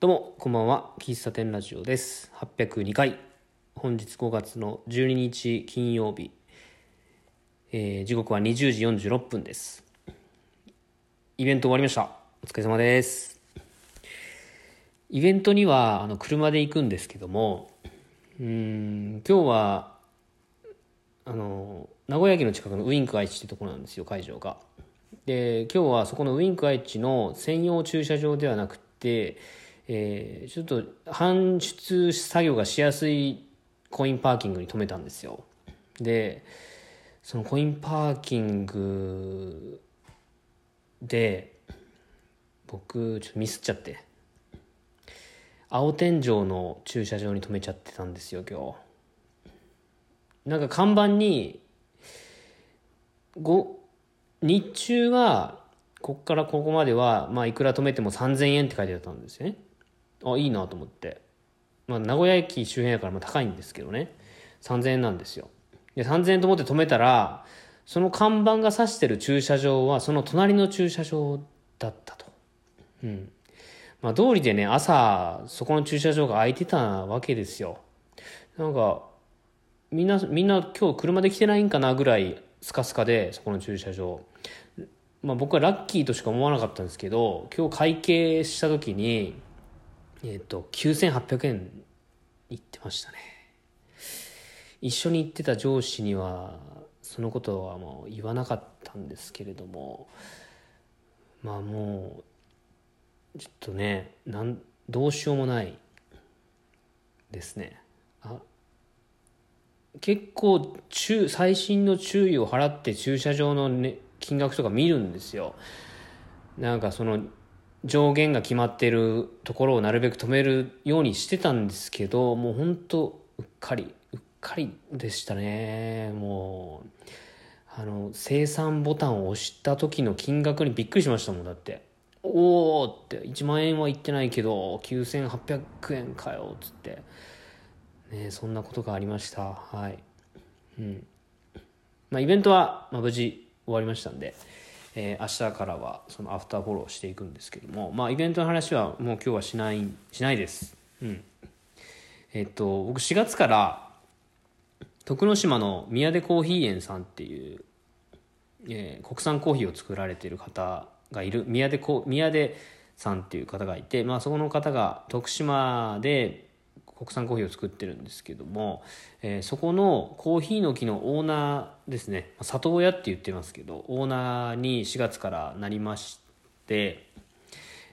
どうも、こんばんは。喫茶店ラジオです。802回。本日5月の12日金曜日。えー時刻は20時46分です。イベント終わりました。お疲れ様です。イベントには、あの、車で行くんですけども、うん、今日は、あの、名古屋駅の近くのウインク愛知ってところなんですよ、会場が。で、今日はそこのウインク愛知の専用駐車場ではなくて、えーちょっと搬出作業がしやすいコインパーキングに止めたんですよ。で、そのコインパーキングで、僕、ちょっとミスっちゃって。青天井の駐車場に止めちゃってたんですよ、今日。なんか看板に、ご日中はこっからここまでは、まあ、いくら止めても3000円って書いてあったんですよねあいいなと思って、まあ、名古屋駅周辺やからまあ高いんですけどね。3000円なんですよ。で3000円と思って止めたらその看板が指してる駐車場はその隣の駐車場だったと。うん。まあ道理でね朝そこの駐車場が空いてたわけですよ。なんかみんなみんな今日車で来てないんかなぐらいスカスカでそこの駐車場。まあ僕はラッキーとしか思わなかったんですけど今日会計した時にえっ、と9800円いってましたね。一緒に行ってた上司にはそのことはもう言わなかったんですけれどもまあもうちょっとねなんどうしようもないですね。あ結構注最新の注意を払って駐車場の、ね、金額とか見るんですよ。なんかその上限が決まってるところをなるべく止めるようにしてたんですけどもうほんとうっかりうっかりでしたねもうあの生産ボタンを押した時の金額にびっくりしましたもんだっておおって1万円はいってないけど9800円かよっつってね、そんなことがありました。はい。うん。まあ、イベントは、まあ、無事終わりましたんで、えー明日からはそのアフターフォローしていくんですけども、まあ、イベントの話はもう今日はしない、しないです。うん。えっと、僕4月から、徳之島の宮出コーヒー園さんっていう、えー国産コーヒーを作られてる方がいる宮出こ宮出さんっていう方がいて、まあ、そこの方が徳島で国産コーヒーを作ってるんですけども、えーそこのコーヒーの木のオーナーですね里親って言ってますけどオーナーに4月からなりまして、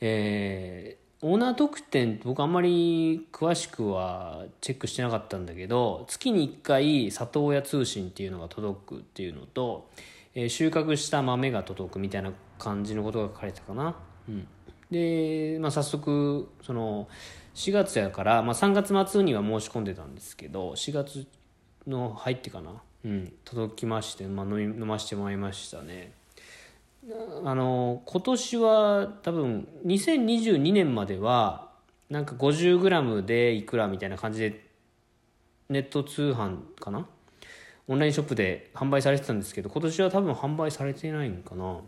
えーオーナー特典僕あんまり詳しくはチェックしてなかったんだけど月に1回里親通信っていうのが届くっていうのと、えー収穫した豆が届くみたいな感じのことが書かれてたかな。うん、で、まあ、早速その4月やから、まあ、3月末には申し込んでたんですけど4月の入ってかな、うん、届きまして、まあ、飲み飲ませてもらいましたね。あの今年は多分2022年まではなんか 50g でいくらみたいな感じでネット通販かなオンラインショップで販売されてたんですけど今年は多分販売されてないんかな。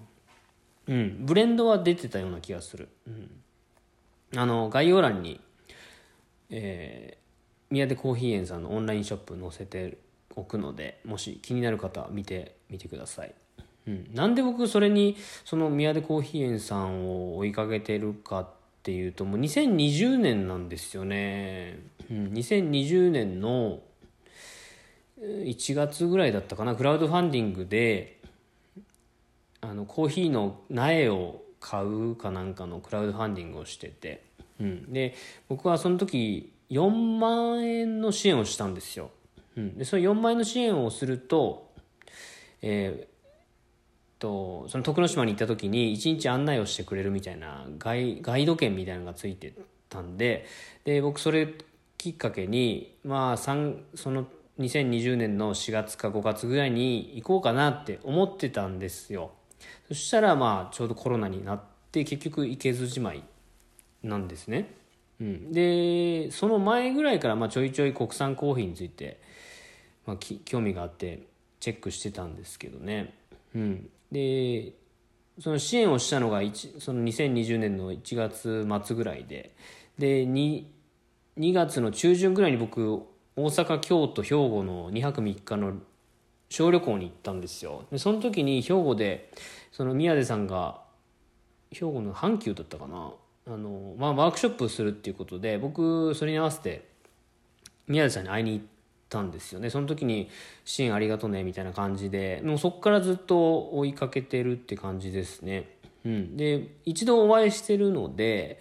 うんブレンドは出てたような気がする、うん、あの概要欄に、えー宮出コーヒー園さんのオンラインショップ載せておくのでもし気になる方は見てみてください。うん、なんで僕それにその宮出コーヒー園さんを追いかけてるかっていうともう2020年なんですよね、うん、2020年の1月ぐらいだったかなクラウドファンディングであのコーヒーの苗を買うかなんかのクラウドファンディングをしてて、うん、で僕はその時4万円の支援をしたんですよ、うん、でその4万円の支援をするとえーとその徳之島に行った時に一日案内をしてくれるみたいなガイガイド券みたいなのがついてたんでで僕それきっかけにまあその2020年の4月か5月ぐらいに行こうかなって思ってたんですよ。そしたらまあちょうどコロナになって結局行けずじまいなんですね、うん、でその前ぐらいからまあちょいちょい国産コーヒーについて、まあ、興味があってチェックしてたんですけどね、うん、でその支援をしたのがその2020年の1月末ぐらいで。で 2, 2月の中旬ぐらいに僕大阪京都兵庫の2泊3日の小旅行に行ったんですよ。でその時に兵庫でその宮出さんが兵庫の阪急だったかなあの、まあ、ワークショップするっていうことで僕それに合わせて宮出さんに会いに行ったんですよね。その時に「支援ありがとね」みたいな感じでもうそこからずっと追いかけてるって感じですね。うん、で一度お会いしてるので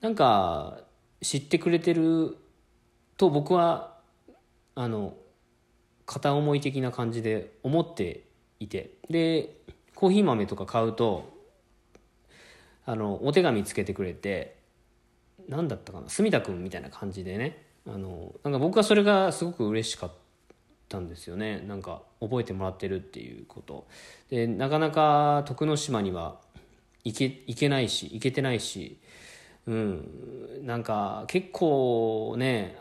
なんか知ってくれてると僕はあの片思い的な感じで思っていて。でコーヒー豆とか買うとあのお手紙つけてくれて何だったかな住田君みたいな感じでね。あのなんか僕はそれがすごく嬉しかったんですよね。なんか覚えてもらってるっていうこと。でなかなか徳之島には行け行けないし行けてないしうん。なんか結構ね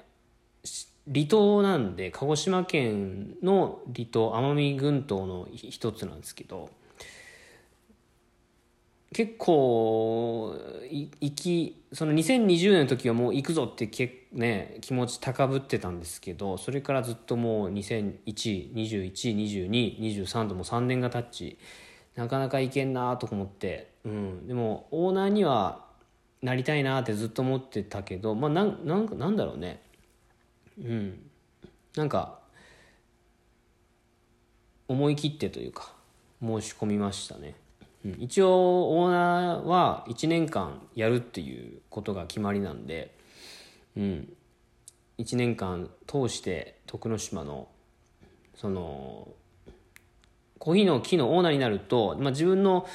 離島なんで鹿児島県の離島奄美群島の一つなんですけど結構行きその2020年の時はもう行くぞってけ、ね、気持ち高ぶってたんですけどそれからずっともう2001212223とも3年が経ちなかなか行けんなと思って、うん、でもオーナーにはなりたいなってずっと思ってたけどまあなんなんかなんだろうね。うん。なんか思い切ってというか申し込みましたね。一応オーナーは1年間やるっていうことが決まりなんで、うん、1年間通して徳之島のそのコーヒーの木のオーナーになると、まあ、自分の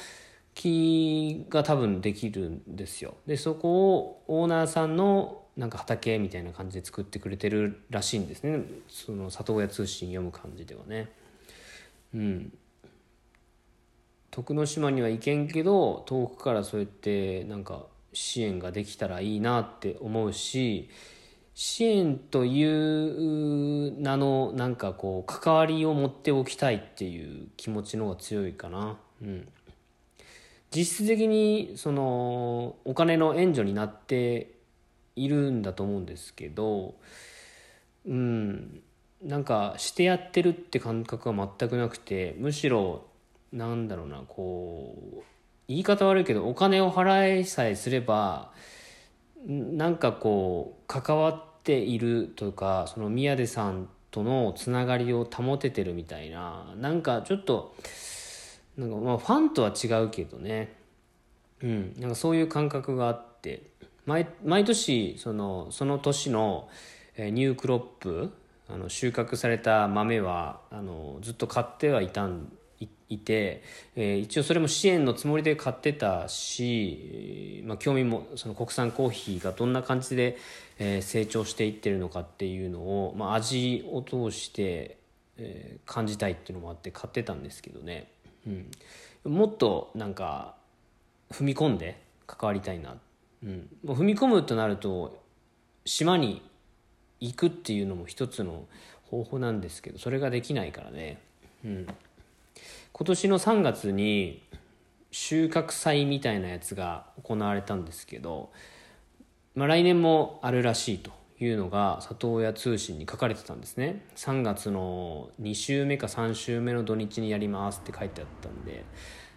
木が多分できるんですよ。でそこをオーナーさんのなんか畑みたいな感じで作ってくれてるらしいんですね。その里親通信読む感じではね。うん。徳之島には行けんけど遠くからそうやってなんか支援ができたらいいなって思うし支援という名のなんかこう関わりを持っておきたいっていう気持ちの方が強いかな。うん、実質的にそのお金の援助になっているんだと思うんですけどうんなんかしてやってるって感覚は全くなくてむしろなんだろうなこう言い方悪いけどお金を払いさえすればなんかこう関わっているというかその宮出さんとのつながりを保ててるみたいななんかちょっとなんかまあファンとは違うけどね。うんなんかそういう感覚があって毎毎年そのその年のえニュークロップあの収穫された豆はあのずっと買ってはいたんいて、えー、一応それも支援のつもりで買ってたし、まあ、興味もその国産コーヒーがどんな感じで、えー、成長していってるのかっていうのを、まあ、味を通して、えー、感じたいっていうのもあって買ってたんですけどね、うん、もっとなんか踏み込んで関わりたいな、うん、踏み込むとなると島に行くっていうのも一つの方法なんですけどそれができないからね。うん。今年の3月に収穫祭みたいなやつが行われたんですけど、まあ、来年もあるらしいというのが里親通信に書かれてたんですね。3月の2週目か3週目の土日にやりますって書いてあったんで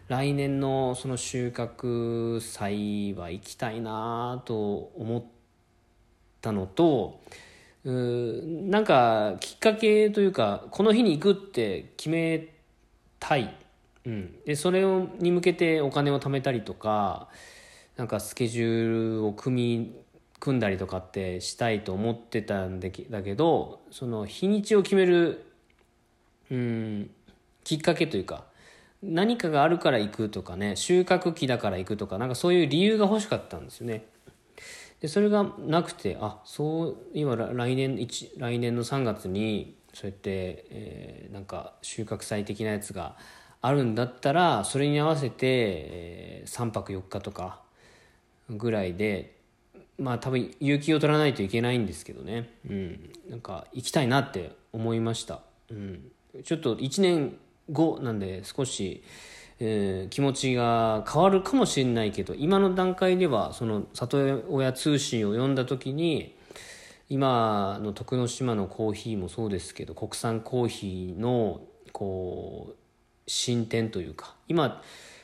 来年のその収穫祭は行きたいなと思ったのとうなんかきっかけというかこの日に行くって決めたい、うん、でそれをに向けてお金を貯めたりとかなんかスケジュールを組み組んだりとかってしたいと思ってたんだけどその日にちを決める、うん、きっかけというか何かがあるから行くとかね収穫期だから行くとかなんかそういう理由が欲しかったんですよね。でそれがなくてあそう今来年来年の3月にそうやって、えー、なんか収穫祭的なやつがあるんだったらそれに合わせて、えー、3泊4日とかぐらいでまあ多分有給を取らないといけないんですけどね、うん、なんか行きたいなって思いました、うん、ちょっと1年後なんで少し、えー気持ちが変わるかもしれないけど今の段階ではその里親通信を読んだ時に今の徳之島のコーヒーもそうですけど国産コーヒーのこう進展というか今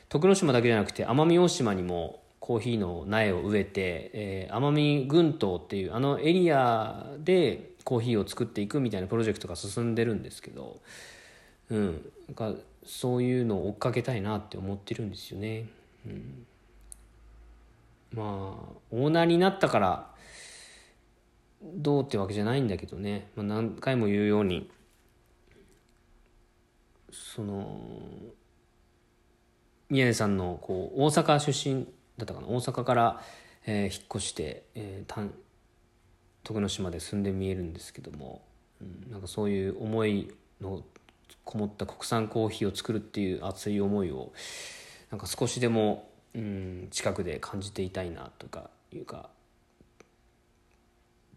徳之島だけじゃなくて奄美大島にもコーヒーの苗を植えて、えー奄美群島っていうあのエリアでコーヒーを作っていくみたいなプロジェクトが進んでるんですけど、うん、なんかそういうのを追っかけたいなって思ってるんですよね。うん、まあオーナーになったからどうってわけじゃないんだけどね、まあ、何回も言うようにその宮根さんのこう大阪出身だったかな。大阪から、えー引っ越して、えー、た徳之島で住んで見えるんですけども、うん、なんかそういう思いのこもった国産コーヒーを作るっていう熱い思いをなんか少しでも、うん、近くで感じていたいなとかいうか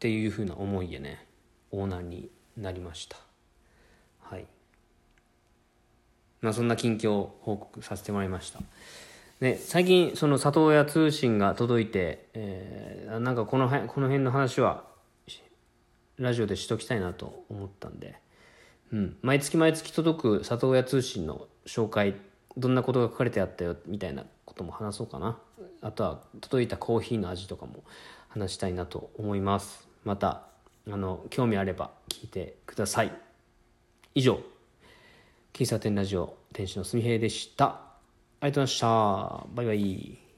っていうふうな思いでねオーナーになりました。はい。まあそんな近況報告させてもらいました。ね、最近その里親通信が届いて、えーなんかこの辺この辺の話はラジオでしときたいなと思ったんで、うん、毎月毎月届く里親通信の紹介どんなことが書かれてあったよみたいなことも話そうかな。あとは届いたコーヒーの味とかも話したいなと思います。またあの興味あれば聞いてください。以上喫茶店ラジオ店主のすみへいでした。ありがとうございました。バイバイ。